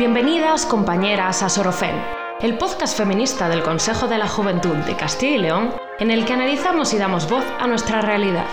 Bienvenidas compañeras a Sorofem, el podcast feminista del Consejo de la Juventud de Castilla y León, en el que analizamos y damos voz a nuestra realidad.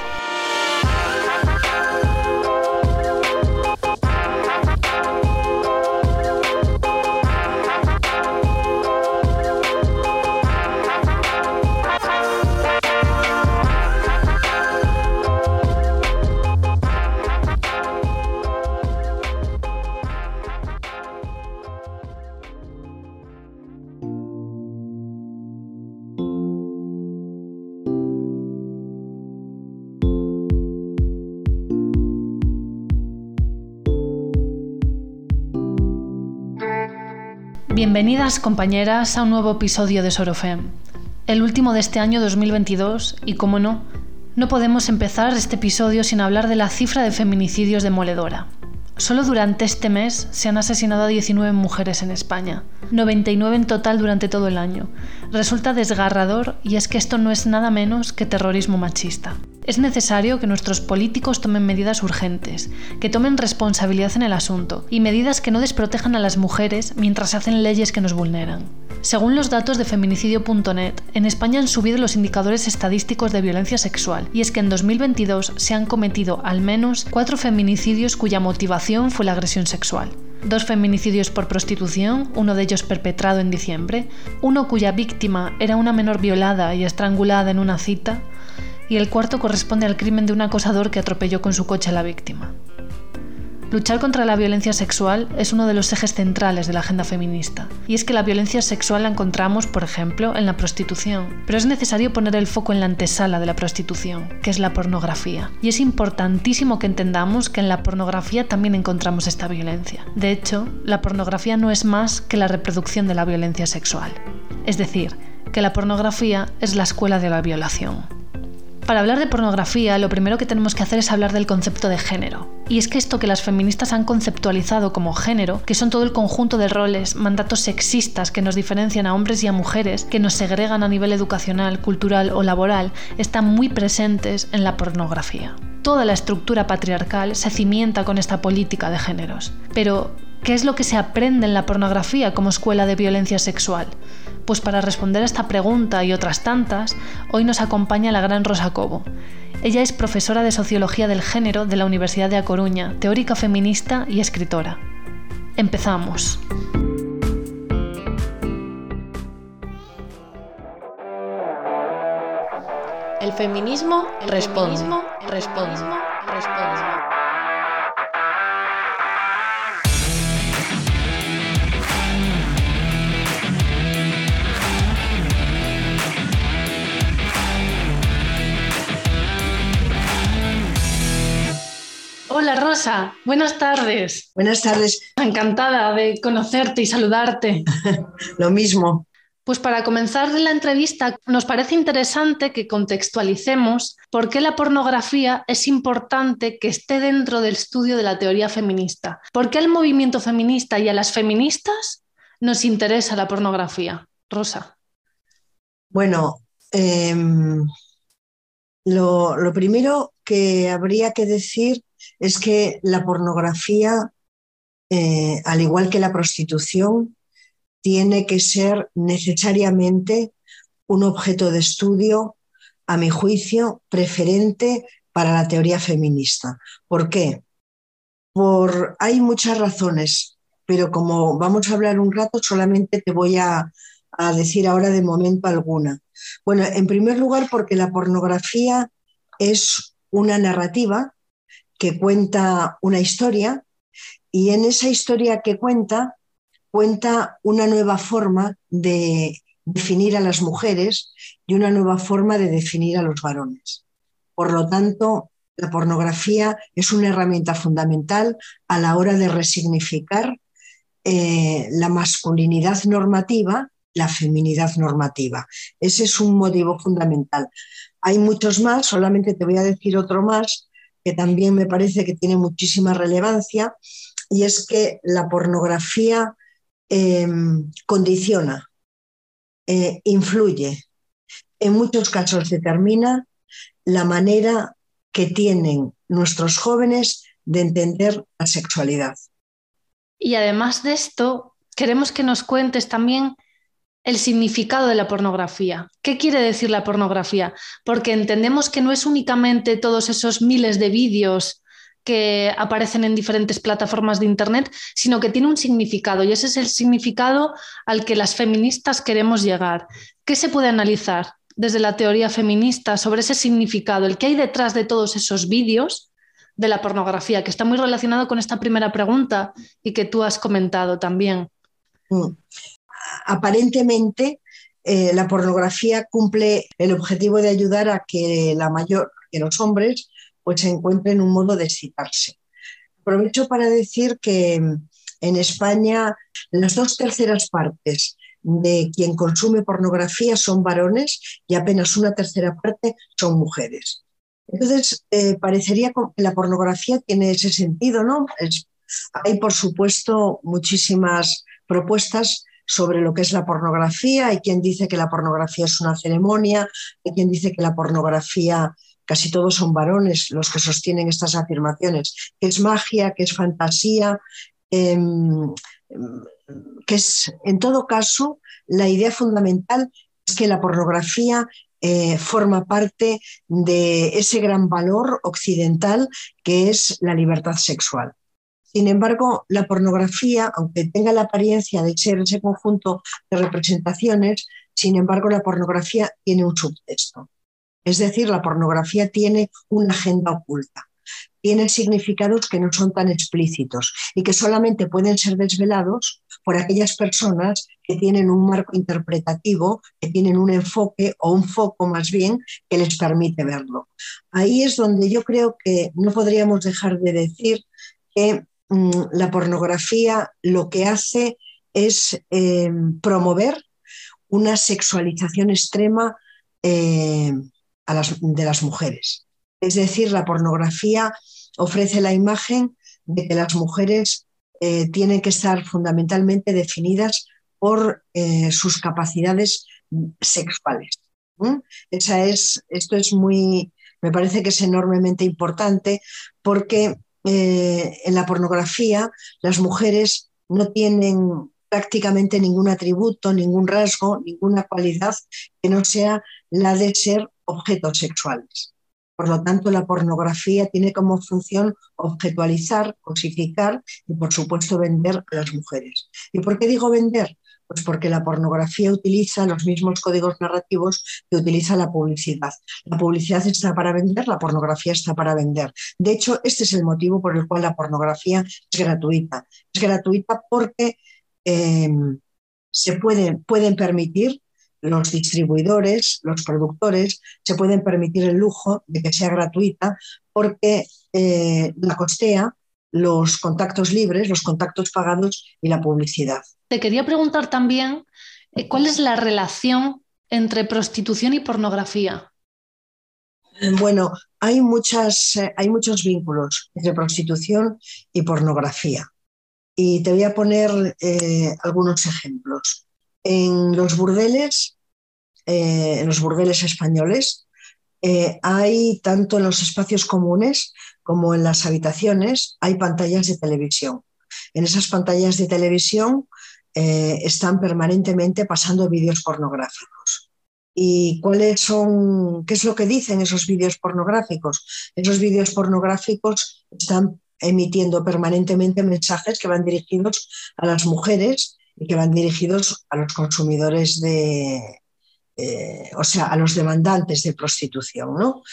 Bienvenidas compañeras a un nuevo episodio de Sorofem, el último de este año 2022 y como no, no podemos empezar este episodio sin hablar de la cifra de feminicidios demoledora. Solo durante este mes se han asesinado a 19 mujeres en España, 99 en total durante todo el año. Resulta desgarrador y es que esto no es nada menos que terrorismo machista. Es necesario que nuestros políticos tomen medidas urgentes, que tomen responsabilidad en el asunto y medidas que no desprotejan a las mujeres mientras hacen leyes que nos vulneran. Según los datos de feminicidio.net, en España han subido los indicadores estadísticos de violencia sexual y es que en 2022 se han cometido al menos cuatro feminicidios cuya motivación fue la agresión sexual. Dos feminicidios por prostitución, uno de ellos perpetrado en diciembre, uno cuya víctima era una menor violada y estrangulada en una cita, y el cuarto corresponde al crimen de un acosador que atropelló con su coche a la víctima. Luchar contra la violencia sexual es uno de los ejes centrales de la agenda feminista, y es que la violencia sexual la encontramos, por ejemplo, en la prostitución, pero es necesario poner el foco en la antesala de la prostitución, que es la pornografía, y es importantísimo que entendamos que en la pornografía también encontramos esta violencia. De hecho, la pornografía no es más que la reproducción de la violencia sexual, es decir, que la pornografía es la escuela de la violación. Para hablar de pornografía, lo primero que tenemos que hacer es hablar del concepto de género. Y es que esto que las feministas han conceptualizado como género, que son todo el conjunto de roles, mandatos sexistas que nos diferencian a hombres y a mujeres, que nos segregan a nivel educacional, cultural o laboral, están muy presentes en la pornografía. Toda la estructura patriarcal se cimienta con esta política de géneros. Pero, ¿qué es lo que se aprende en la pornografía como escuela de violencia sexual? Pues para responder a esta pregunta y otras tantas, hoy nos acompaña la gran Rosa Cobo. Ella es profesora de Sociología del Género de la Universidad de A Coruña, teórica feminista y escritora. Empezamos. El feminismo responde. responde. responde. Hola Rosa, buenas tardes. Buenas tardes. Encantada de conocerte y saludarte. Lo mismo. Pues para comenzar la entrevista, nos parece interesante que contextualicemos por qué la pornografía es importante que esté dentro del estudio de la teoría feminista. ¿Por qué al movimiento feminista y a las feministas nos interesa la pornografía? Rosa. Bueno, em, lo primero que habría que decir es que la pornografía, eh, al igual que la prostitución, tiene que ser necesariamente un objeto de estudio, a mi juicio, preferente para la teoría feminista. ¿Por qué? Por, hay muchas razones, pero como vamos a hablar un rato, solamente te voy a, a decir ahora de momento alguna. Bueno, en primer lugar, porque la pornografía es una narrativa que cuenta una historia y en esa historia que cuenta, cuenta una nueva forma de definir a las mujeres y una nueva forma de definir a los varones. Por lo tanto, la pornografía es una herramienta fundamental a la hora de resignificar eh, la masculinidad normativa, la feminidad normativa. Ese es un motivo fundamental. Hay muchos más, solamente te voy a decir otro más, que también me parece que tiene muchísima relevancia, y es que la pornografía em, condiciona, eh, influye, en muchos casos determina la manera que tienen nuestros jóvenes de entender la sexualidad. Y además de esto, queremos que nos cuentes también el significado de la pornografía. ¿Qué quiere decir la pornografía? Porque entendemos que no es únicamente todos esos miles de vídeos que aparecen en diferentes plataformas de Internet, sino que tiene un significado y ese es el significado al que las feministas queremos llegar. ¿Qué se puede analizar desde la teoría feminista sobre ese significado, el que hay detrás de todos esos vídeos de la pornografía, que está muy relacionado con esta primera pregunta y que tú has comentado también? Aparentemente, eh, la pornografía cumple el objetivo de ayudar a que la mayor, que los hombres pues encuentren un modo de excitarse. Aprovecho para decir que en España las dos terceras partes de quien consume pornografía son varones y apenas una tercera parte son mujeres. Entonces, eh, parecería que la pornografía tiene ese sentido, ¿no? hay, por supuesto, muchísimas propuestas sobre lo que es la pornografía. Hay quien dice que la pornografía es una ceremonia, hay quien dice que la pornografía casi todos son varones los que sostienen estas afirmaciones, que es magia, que es fantasía, em, que es, en todo caso, la idea fundamental es que la pornografía eh, forma parte de ese gran valor occidental que es la libertad sexual. Sin embargo, la pornografía, aunque tenga la apariencia de ser ese conjunto de representaciones, sin embargo, la pornografía tiene un subtexto. Es decir, la pornografía tiene una agenda oculta, tiene significados que no son tan explícitos y que solamente pueden ser desvelados por aquellas personas que tienen un marco interpretativo, que tienen un enfoque o un foco más bien que les permite verlo. Ahí es donde yo creo que no podríamos dejar de decir que la pornografía lo que hace es eh, promover una sexualización extrema eh, de las mujeres. Es decir, la pornografía ofrece la imagen de que las mujeres eh, tienen que estar fundamentalmente definidas por sus capacidades sexuales. Esa es, esto es muy, me parece que es enormemente importante porque eh, en la pornografía las mujeres no tienen prácticamente ningún atributo, ningún rasgo, ninguna cualidad que no sea la de ser objetos sexuales. Por lo tanto, la pornografía tiene como función objetualizar, cosificar y, por supuesto, vender a las mujeres. ¿Y por qué digo vender? Pues porque la pornografía utiliza los mismos códigos narrativos que utiliza la publicidad. La publicidad está para vender, la pornografía está para vender. De hecho, este es el motivo por el cual la pornografía es gratuita. Es gratuita porque eh, se pueden permitir los distribuidores, los productores, se pueden permitir el lujo de que sea gratuita porque eh, la costea los contactos libres, los contactos pagados y la publicidad. Te quería preguntar también eh, cuál es la relación entre prostitución y pornografía. Bueno, hay, muchas, eh, hay muchos vínculos entre prostitución y pornografía. Y te voy a poner algunos ejemplos en los burdeles, eh, en los burdeles españoles, eh, hay tanto en los espacios comunes como en las habitaciones, hay pantallas de televisión. En esas pantallas de televisión eh, están permanentemente pasando vídeos pornográficos. ¿Y cuáles son, qué es lo que dicen esos vídeos pornográficos? Esos vídeos pornográficos están emitiendo permanentemente mensajes que van dirigidos a las mujeres y que van dirigidos a los consumidores de, eh, o sea, a los demandantes de prostitución. ¿no?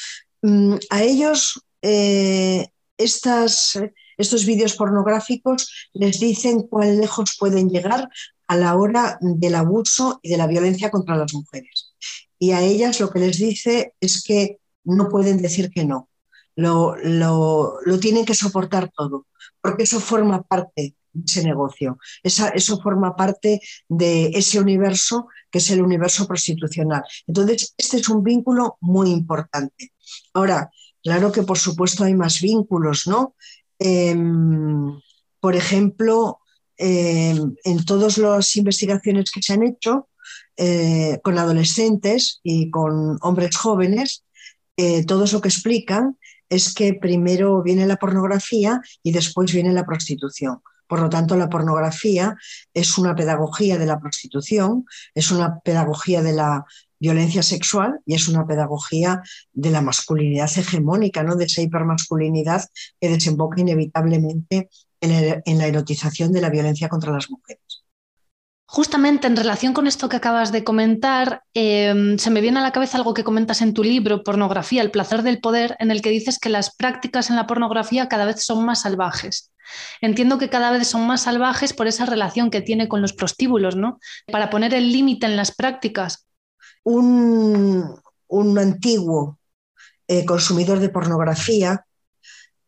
Mm, a ellos eh, estas, estos vídeos pornográficos les dicen cuán lejos pueden llegar a la hora del abuso y de la violencia contra las mujeres. Y a ellas lo que les dice es que no pueden decir que no, lo, lo, tienen que soportar todo, porque eso forma parte ese negocio. eso forma parte de ese universo que es el universo prostitucional. Entonces, este es un vínculo muy importante. Ahora, claro que por supuesto hay más vínculos, ¿no? Em, por ejemplo, em, en todas las investigaciones que se han hecho eh, con adolescentes y con hombres jóvenes, eh, todo eso que explican es que primero viene la pornografía y después viene la prostitución. Por lo tanto, la pornografía es una pedagogía de la prostitución, es una pedagogía de la violencia sexual y es una pedagogía de la masculinidad hegemónica, ¿no? de esa hipermasculinidad que desemboca inevitablemente en, la erotización de la violencia contra las mujeres. Justamente en relación con esto que acabas de comentar, em, se me viene a la cabeza algo que comentas en tu libro, Pornografía, el placer del poder, en el que dices que las prácticas en la pornografía cada vez son más salvajes. Entiendo que cada vez son más salvajes por esa relación que tiene con los prostíbulos, ¿no? Para poner el límite en las prácticas. Un, antiguo eh, consumidor de pornografía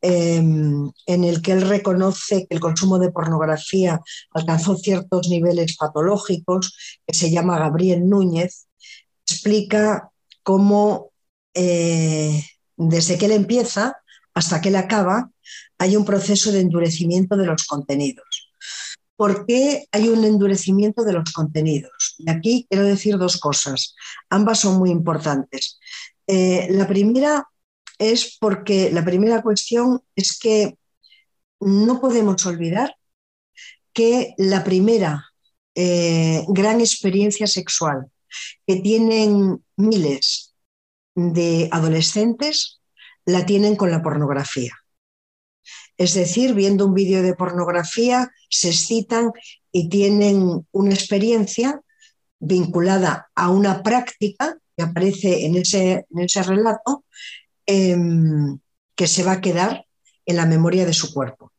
Em, en el que él reconoce que el consumo de pornografía alcanzó ciertos niveles patológicos, que se llama Gabriel Núñez, explica cómo eh, desde que él empieza hasta que él acaba hay un proceso de endurecimiento de los contenidos. ¿Por qué hay un endurecimiento de los contenidos? Y aquí quiero decir dos cosas. Ambas son muy importantes. Eh, la primera es porque la primera cuestión es que no podemos olvidar que la primera eh, gran experiencia sexual que tienen miles de adolescentes la tienen con la pornografía. Es decir, viendo un vídeo de pornografía, se excitan y tienen una experiencia vinculada a una práctica que aparece en ese, en ese relato Em, que se va a quedar en la memoria de su cuerpo.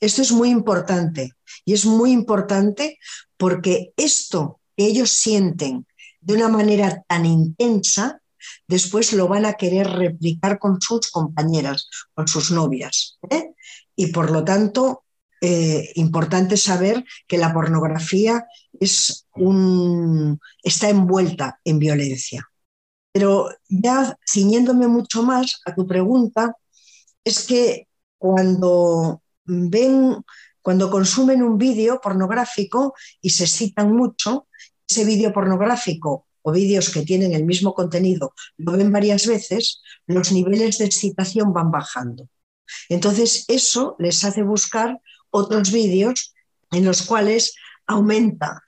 Esto es muy importante y es muy importante porque esto que ellos sienten de una manera tan intensa, después lo van a querer replicar con sus compañeras, con sus novias. ¿eh? Y por lo tanto, eh, importante saber que la pornografía está envuelta en violencia. Pero ya ciñéndome mucho más a tu pregunta, es que cuando ven, cuando consumen un vídeo pornográfico y se excitan mucho, ese vídeo pornográfico o vídeos que tienen el mismo contenido lo ven varias veces, los niveles de excitación van bajando. Entonces, eso les hace buscar otros vídeos en los cuales aumenta,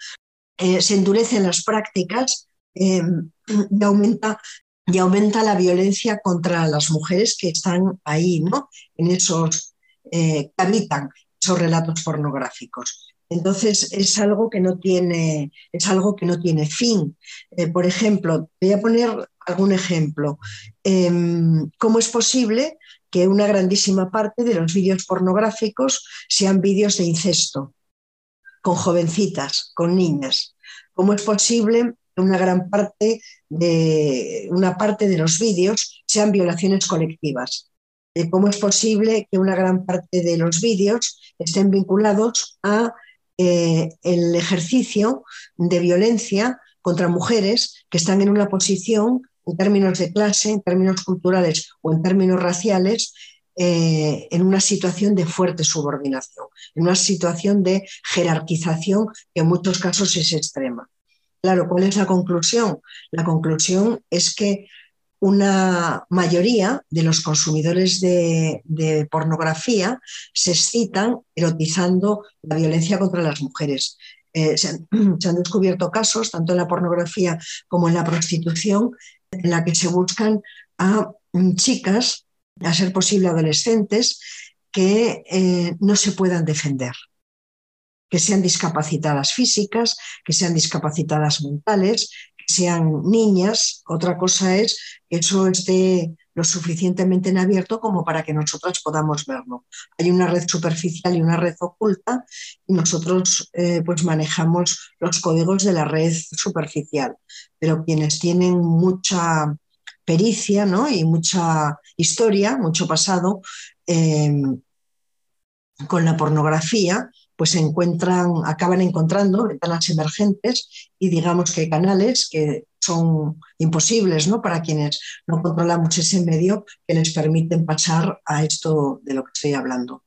eh, se endurecen las prácticas Em, y, aumenta, y aumenta la violencia contra las mujeres que están ahí, ¿no? En esos, eh, que habitan esos relatos pornográficos. Entonces es algo que no tiene, es algo que no tiene fin. Eh, por ejemplo, voy a poner algún ejemplo. Em, ¿Cómo es posible que una grandísima parte de los vídeos pornográficos sean vídeos de incesto, con jovencitas, con niñas? ¿Cómo es posible una gran parte de, una parte de los vídeos sean violaciones colectivas. ¿Cómo es posible que una gran parte de los vídeos estén vinculados a eh, el ejercicio de violencia contra mujeres que están en una posición en términos de clase, en términos culturales o en términos raciales, eh, en una situación de fuerte subordinación, en una situación de jerarquización que en muchos casos es extrema. Claro, ¿cuál es la conclusión? La conclusión es que una mayoría de los consumidores de, pornografía se excitan erotizando la violencia contra las mujeres. Eh, se, han, se, han, descubierto casos, tanto en la pornografía como en la prostitución, en la que se buscan a chicas, a ser posible adolescentes, que eh, no se puedan defender que sean discapacitadas físicas, que sean discapacitadas mentales, que sean niñas. Otra cosa es que eso esté lo suficientemente en abierto como para que nosotras podamos verlo. Hay una red superficial y una red oculta y nosotros eh, pues manejamos los códigos de la red superficial, pero quienes tienen mucha pericia ¿no? y mucha historia, mucho pasado eh, con la pornografía, pues se encuentran, acaban encontrando ventanas emergentes y digamos que canales que son imposibles ¿no? para quienes no controlamos ese medio que les permiten pasar a esto de lo que estoy hablando.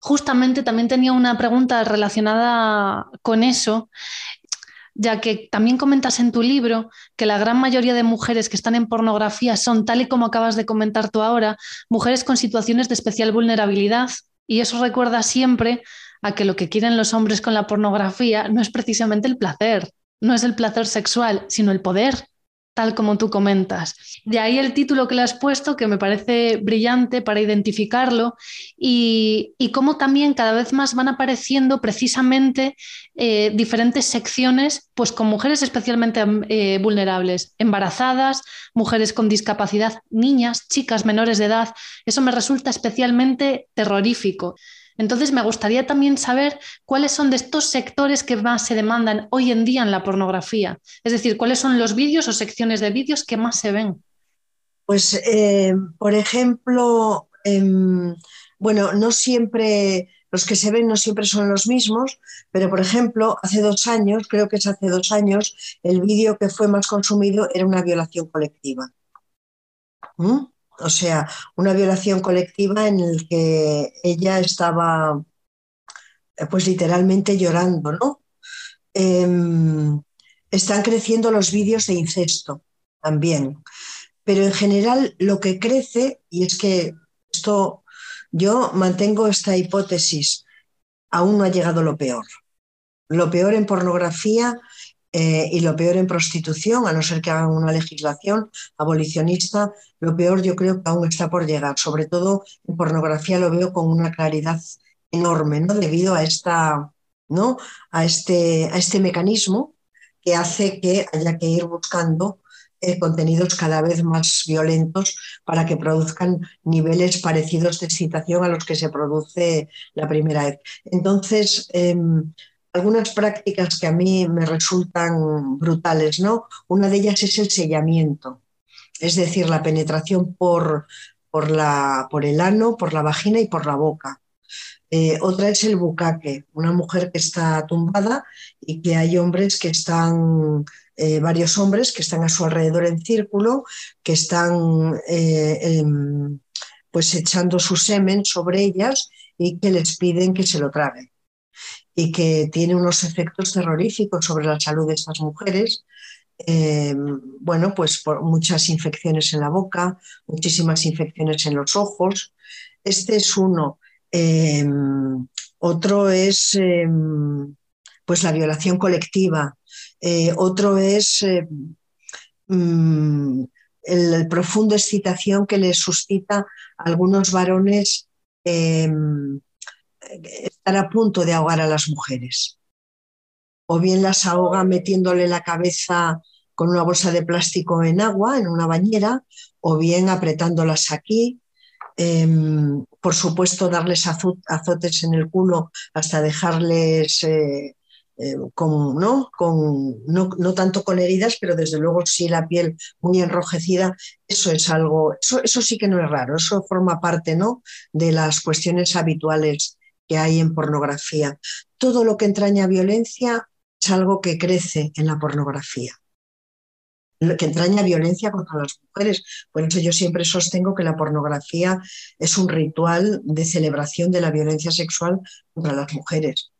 Justamente también tenía una pregunta relacionada con eso ya que también comentas en tu libro que la gran mayoría de mujeres que están en pornografía son, tal y como acabas de comentar tú ahora, mujeres con situaciones de especial vulnerabilidad. Y eso recuerda siempre a que lo que quieren los hombres con la pornografía no es precisamente el placer, no es el placer sexual, sino el poder, tal como tú comentas. De ahí el título que le has puesto, que me parece brillante para identificarlo, y, cómo también cada vez más van apareciendo precisamente eh, diferentes secciones, pues con mujeres especialmente eh, vulnerables, embarazadas, mujeres con discapacidad, niñas, chicas menores de edad. Eso me resulta especialmente terrorífico. Entonces, me gustaría también saber cuáles son de estos sectores que más se demandan hoy en día en la pornografía. Es decir, cuáles son los vídeos o secciones de vídeos que más se ven. Pues, eh, por ejemplo, em, bueno, no siempre, los que se ven no siempre son los mismos, pero por ejemplo, hace dos años, creo que es hace dos años, el vídeo que fue más consumido era una violación colectiva. ¿Mm? O sea, una violación colectiva en el que ella estaba eh, pues literalmente llorando, ¿no? Em, están creciendo los vídeos de incesto también, pero en general lo que crece, y es que esto, yo mantengo esta hipótesis, aún no ha llegado lo peor. Lo peor en pornografía eh, y lo peor en prostitución, a no ser que hagan una legislación abolicionista, lo peor yo creo que aún está por llegar. Sobre todo en pornografía lo veo con una claridad enorme, ¿no? Debido a esta, ¿no? A este, a este mecanismo que hace que haya que ir buscando eh, contenidos cada vez más violentos para que produzcan niveles parecidos de excitación a los que se produce la primera vez. Entonces, em, algunas prácticas que a mí me resultan brutales, ¿no? Una de ellas es el sellamiento, es decir, la penetración por, por, la, por el ano, por la vagina y por la boca. Eh, otra es el bucaque, una mujer que está tumbada y que hay hombres que están, eh, varios hombres que están a su alrededor en círculo, que están eh, em, pues echando su semen sobre ellas y que les piden que se lo traguen y que tiene unos efectos terroríficos sobre la salud de estas mujeres. Eh, bueno, pues por muchas infecciones en la boca, muchísimas infecciones en los ojos. Este es uno. Eh, otro es eh, pues la violación colectiva. otro es mm, el, profundo excitación que les suscita a algunos varones estar a punto de ahogar a las mujeres. O bien las ahoga metiéndole la cabeza con una bolsa de plástico en agua, en una bañera, o bien apretándolas aquí. Em, por supuesto, darles azotes en el culo hasta dejarles eh, eh, con, ¿no? Con, no, tanto con heridas, pero desde luego sí la piel muy enrojecida, eso es algo, eso, eso sí que no es raro, eso forma parte ¿no? de las cuestiones habituales que hay en pornografía. Todo lo que entraña violencia es algo que crece en la pornografía que entraña violencia contra las mujeres. Por eso yo siempre sostengo que la pornografía es un ritual de celebración de la violencia sexual contra las mujeres.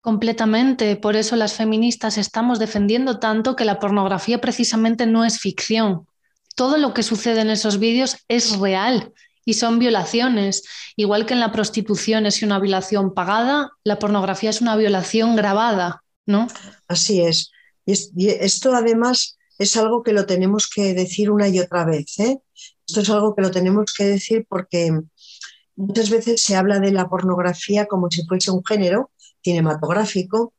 Completamente. Por eso las feministas estamos defendiendo tanto que la pornografía precisamente no es ficción. Todo lo que sucede en esos vídeos es real y son violaciones. Igual que en la prostitución es una violación pagada, la pornografía es una violación grabada, ¿no? Así es. Y, esto además es algo que lo tenemos que decir una y otra vez. ¿eh? Esto es algo que lo tenemos que decir porque muchas veces se habla de la pornografía como si fuese un género cinematográfico,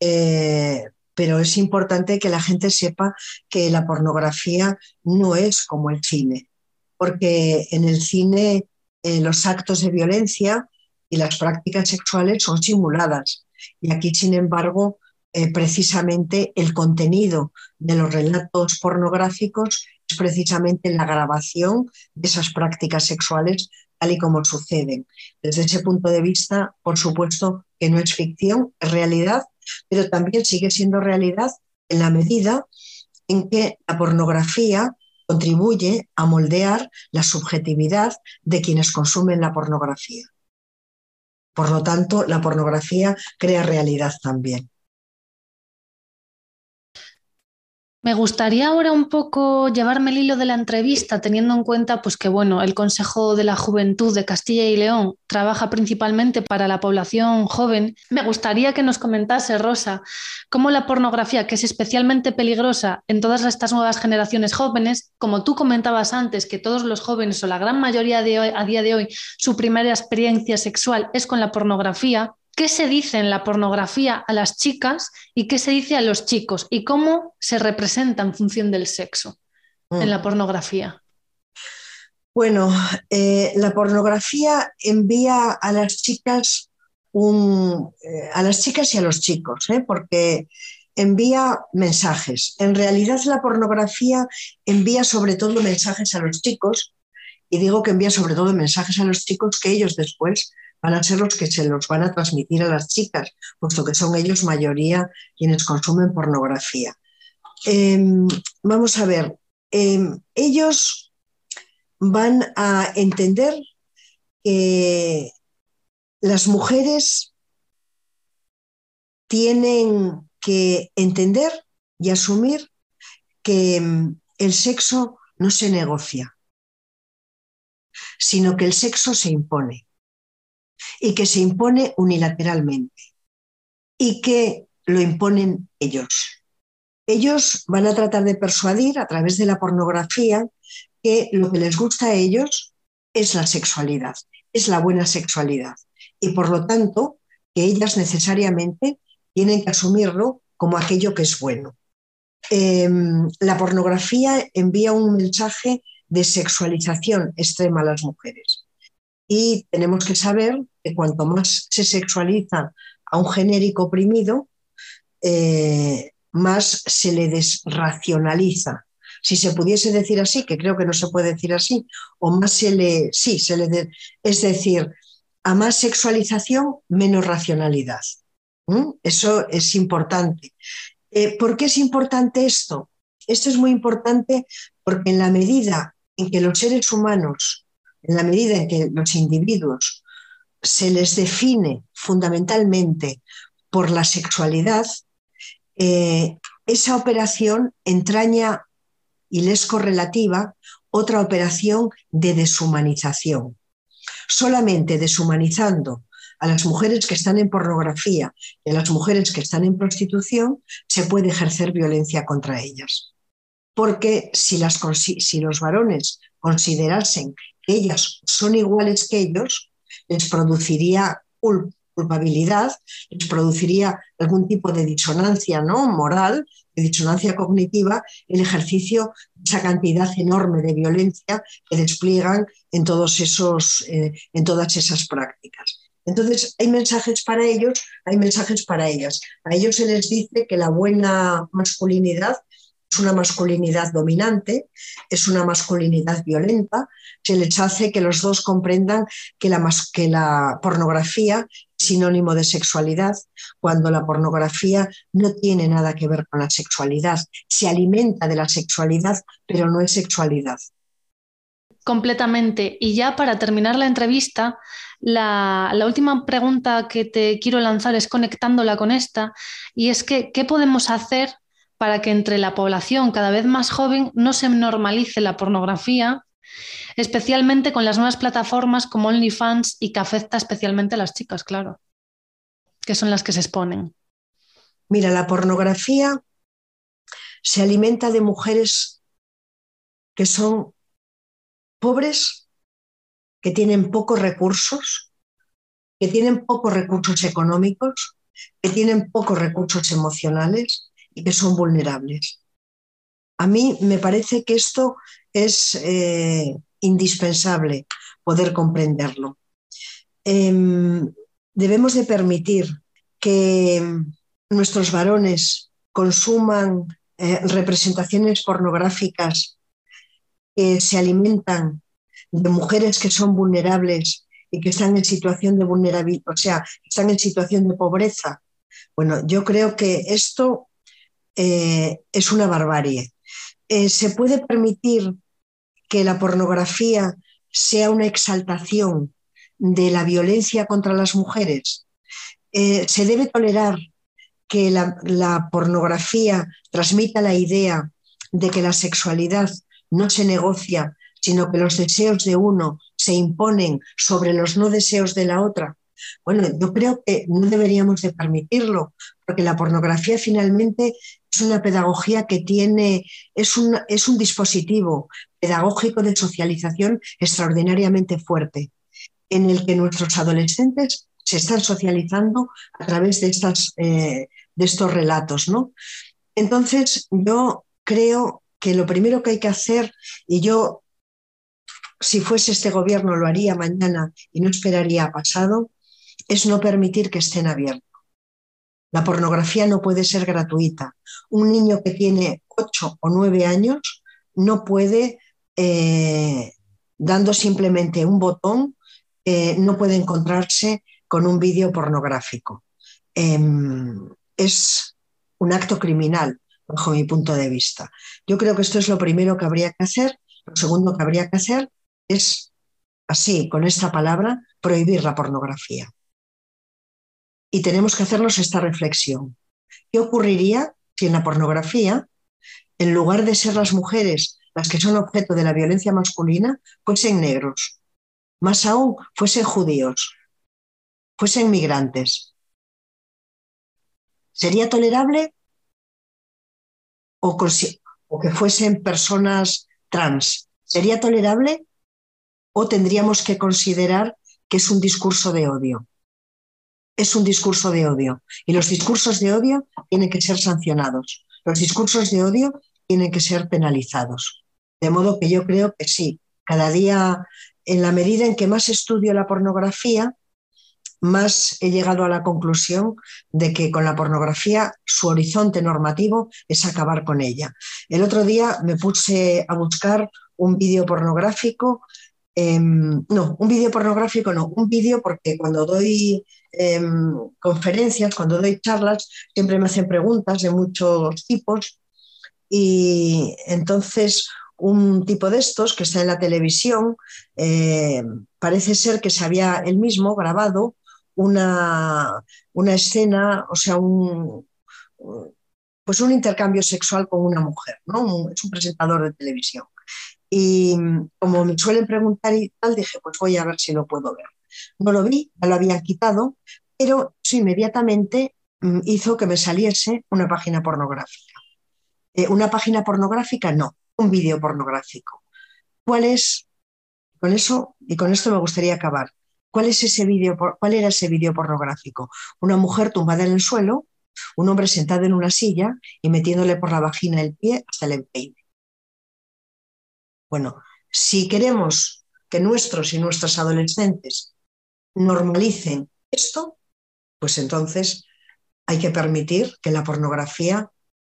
eh, pero es importante que la gente sepa que la pornografía no es como el cine porque en el cine eh, los actos de violencia y las prácticas sexuales son simuladas. Y aquí, sin embargo, eh, precisamente el contenido de los relatos pornográficos es precisamente la grabación de esas prácticas sexuales tal y como suceden. Desde ese punto de vista, por supuesto que no es ficción, es realidad, pero también sigue siendo realidad en la medida en que la pornografía contribuye a moldear la subjetividad de quienes consumen la pornografía. Por lo tanto, la pornografía crea realidad también. Me gustaría ahora un poco llevarme el hilo de la entrevista, teniendo en cuenta pues, que bueno, el Consejo de la Juventud de Castilla y León trabaja principalmente para la población joven. Me gustaría que nos comentase, Rosa, cómo la pornografía, que es especialmente peligrosa en todas estas nuevas generaciones jóvenes, como tú comentabas antes, que todos los jóvenes o la gran mayoría de hoy, a día de hoy, su primera experiencia sexual es con la pornografía, qué se dice en la pornografía a las chicas y qué se dice a los chicos y cómo se representa en función del sexo en la mm. pornografía. Bueno, eh, la pornografía envía a las chicas un, eh, a las chicas y a los chicos, ¿eh? porque envía mensajes. En realidad la pornografía envía sobre todo mensajes a los chicos, y digo que envía sobre todo mensajes a los chicos que ellos después van a ser los que se los van a transmitir a las chicas, puesto que son ellos mayoría quienes consumen pornografía. Em, vamos a ver, em, ellos van a entender que las mujeres tienen que entender y asumir que em, el sexo no se negocia, sino que el sexo se impone y que se impone unilateralmente y que lo imponen ellos. Ellos van a tratar de persuadir a través de la pornografía que lo que les gusta a ellos es la sexualidad, es la buena sexualidad y por lo tanto que ellas necesariamente tienen que asumirlo como aquello que es bueno. Em, la pornografía envía un mensaje de sexualización extrema a las mujeres. Y tenemos que saber que cuanto más se sexualiza a un genérico oprimido, eh, más se le desracionaliza. Si se pudiese decir así, que creo que no se puede decir así, o más se le, sí, se le, es decir, a más sexualización, menos racionalidad. Eso es importante. Eh, ¿Por qué es importante esto? Esto es muy importante porque en la medida en que los seres humanos en la medida en que los individuos se les define fundamentalmente por la sexualidad, eh, esa operación entraña y les correlativa otra operación de deshumanización. Solamente deshumanizando a las mujeres que están en pornografía y a las mujeres que están en prostitución se puede ejercer violencia contra ellas. Porque si, los varones considerasen ellas son iguales que ellos, les produciría culpabilidad, les produciría algún tipo de disonancia ¿no? moral, de disonancia cognitiva, el ejercicio de esa cantidad enorme de violencia que despliegan en, todos esos, eh, en todas esas prácticas. Entonces, hay mensajes para ellos, hay mensajes para ellas. A ellos se les dice que la buena masculinidad es una masculinidad dominante, es una masculinidad violenta, se les hace que los dos comprendan que la, que la pornografía es sinónimo de sexualidad, cuando la pornografía no tiene nada que ver con la sexualidad, se alimenta de la sexualidad, pero no es sexualidad. Completamente. Y ya para terminar la entrevista, la, la, última pregunta que te quiero lanzar es conectándola con esta, y es que, ¿qué podemos hacer para que entre la población cada vez más joven no se normalice la pornografía, especialmente con las nuevas plataformas como OnlyFans y que afecta especialmente a las chicas, claro, que son las que se exponen. Mira, la pornografía se alimenta de mujeres que son pobres, que tienen pocos recursos, que tienen pocos recursos económicos, que tienen pocos recursos emocionales, y que son vulnerables. A mí me parece que esto es eh, indispensable poder comprenderlo. Em, debemos de permitir que nuestros varones consuman eh, representaciones pornográficas que se alimentan de mujeres que son vulnerables y que están en situación de vulnerabilidad, o sea, están en situación de pobreza. Bueno, yo creo que esto eh, es una barbarie. Eh, ¿Se puede permitir que la pornografía sea una exaltación de la violencia contra las mujeres? Eh, ¿Se debe tolerar que la, pornografía transmita la idea de que la sexualidad no se negocia, sino que los deseos de uno se imponen sobre los no deseos de la otra. Bueno, yo creo que no deberíamos de permitirlo, porque la pornografía finalmente es una pedagogía que tiene, es un, es un dispositivo pedagógico de socialización extraordinariamente fuerte, en el que nuestros adolescentes se están socializando a través de, estas, eh, de estos relatos. ¿no? Entonces, yo creo que lo primero que hay que hacer, y yo, si fuese este gobierno, lo haría mañana y no esperaría pasado, es no permitir que estén abiertos. La pornografía no puede ser gratuita. Un niño que tiene 8 o 9 años no puede, eh, dando simplemente un botón, eh, no puede encontrarse con un vídeo pornográfico. Em, es un acto criminal, bajo mi punto de vista. Yo creo que esto es lo primero que habría que hacer. Lo segundo que habría que hacer es, así, con esta palabra, prohibir la pornografía y tenemos que hacernos esta reflexión. ¿Qué ocurriría si en la pornografía, en lugar de ser las mujeres las que son objeto de la violencia masculina, fuesen negros? Más aún, fuesen judíos, fuesen migrantes. ¿Sería tolerable? O, o que fuesen personas trans. ¿Sería tolerable? ¿O tendríamos que considerar que es un discurso de odio? Es un discurso de odio y los discursos de odio tienen que ser sancionados. Los discursos de odio tienen que ser penalizados. De modo que yo creo que sí, cada día, en la medida en que más estudio la pornografía, más he llegado a la conclusión de que con la pornografía su horizonte normativo es acabar con ella. El otro día me puse a buscar un vídeo pornográfico Em, no, un vídeo pornográfico no, un vídeo porque cuando doy em, conferencias, cuando doy charlas, siempre me hacen preguntas de muchos tipos y entonces un tipo de estos que está en la televisión, em, parece ser que se había él mismo grabado una, una escena, o sea, un, pues un intercambio sexual con una mujer, ¿no? es un presentador de televisión. Y como me suelen preguntar y tal, dije, pues voy a ver si lo puedo ver. No lo vi, ya lo habían quitado, pero eso inmediatamente mm, hizo que me saliese una página pornográfica. Eh, una página pornográfica, no, un vídeo pornográfico. ¿Cuál es? Con eso, y con esto me gustaría acabar. ¿Cuál, es ese vídeo, ¿Cuál era ese vídeo pornográfico? Una mujer tumbada en el suelo, un hombre sentado en una silla y metiéndole por la vagina el pie hasta el empeine. Bueno, si queremos que nuestros y nuestras adolescentes normalicen esto, pues entonces hay que permitir que la pornografía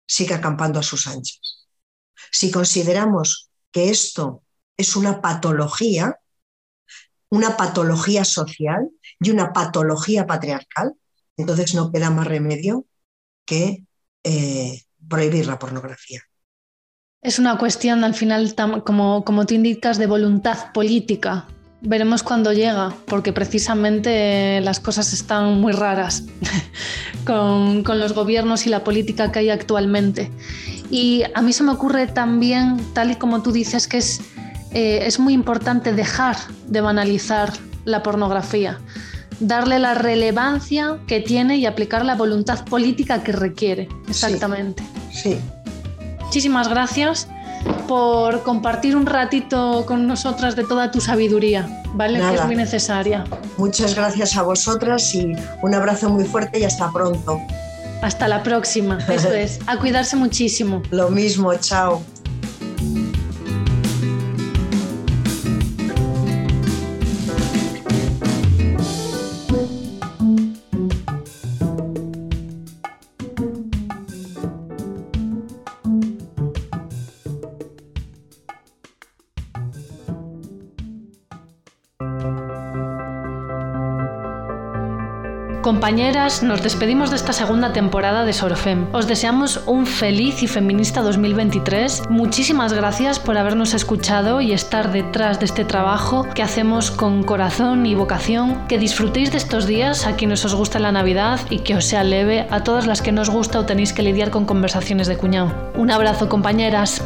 siga acampando a sus anchas. Si consideramos que esto es una patología, una patología social y una patología patriarcal, entonces no queda más remedio que eh, prohibir la pornografía. Es una cuestión al final, como, como tú indicas, de voluntad política. Veremos cuándo llega, porque precisamente las cosas están muy raras con, los gobiernos y la política que hay actualmente. Y a mí se me ocurre también, tal y como tú dices, que es, eh, es muy importante dejar de banalizar la pornografía, darle la relevancia que tiene y aplicar la voluntad política que requiere. Exactamente. sí muchísimas gracias por compartir un ratito con nosotras de toda tu sabiduría, ¿vale? Que es muy necesaria. Muchas gracias a vosotras y un abrazo muy fuerte y hasta pronto. Hasta la próxima, eso es. A cuidarse muchísimo. Lo mismo, chao. Compañeras, nos despedimos de esta segunda temporada de Sorofem. Os deseamos un feliz y feminista 2023. Muchísimas gracias por habernos escuchado y estar detrás de este trabajo que hacemos con corazón y vocación. Que disfrutéis de estos días a quienes os gusta la Navidad y que os sea leve a todas las que nos gusta o tenéis que lidiar con conversaciones de cuñado. Un abrazo, compañeras.